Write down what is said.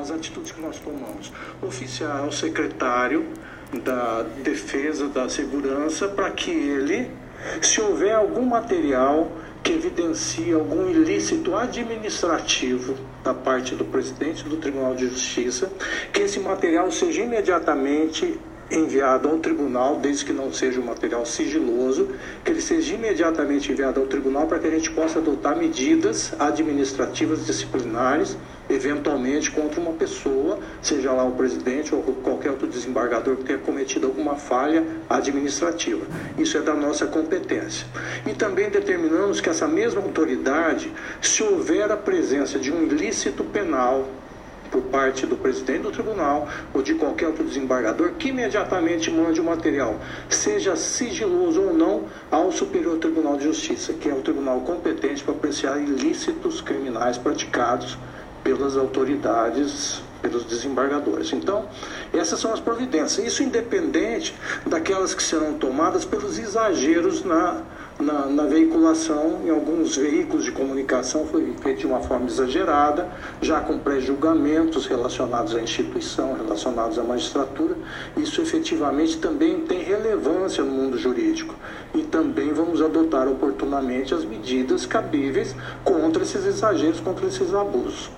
as atitudes que nós tomamos. Oficiar ao secretário da Defesa da Segurança para que ele, se houver algum material que evidencie algum ilícito administrativo da parte do presidente do Tribunal de Justiça, que esse material seja imediatamente enviado ao tribunal, desde que não seja um material sigiloso, que ele seja imediatamente enviado ao tribunal para que a gente possa adotar medidas administrativas disciplinares, eventualmente contra uma pessoa, seja lá o presidente ou qualquer outro desembargador que tenha cometido alguma falha administrativa. Isso é da nossa competência. E também determinamos que essa mesma autoridade, se houver a presença de um ilícito penal, por parte do presidente do tribunal ou de qualquer outro desembargador que imediatamente mande o material, seja sigiloso ou não, ao Superior Tribunal de Justiça, que é o tribunal competente para apreciar ilícitos criminais praticados pelas autoridades pelos desembargadores. Então, essas são as providências. Isso independente daquelas que serão tomadas pelos exageros na na, na, veiculação em alguns veículos de comunicação foi feito de uma forma exagerada, já com pré-julgamentos relacionados à instituição, relacionados à magistratura. Isso efetivamente também tem relevância no mundo jurídico e também vamos adotar oportunamente as medidas cabíveis contra esses exageros, contra esses abusos.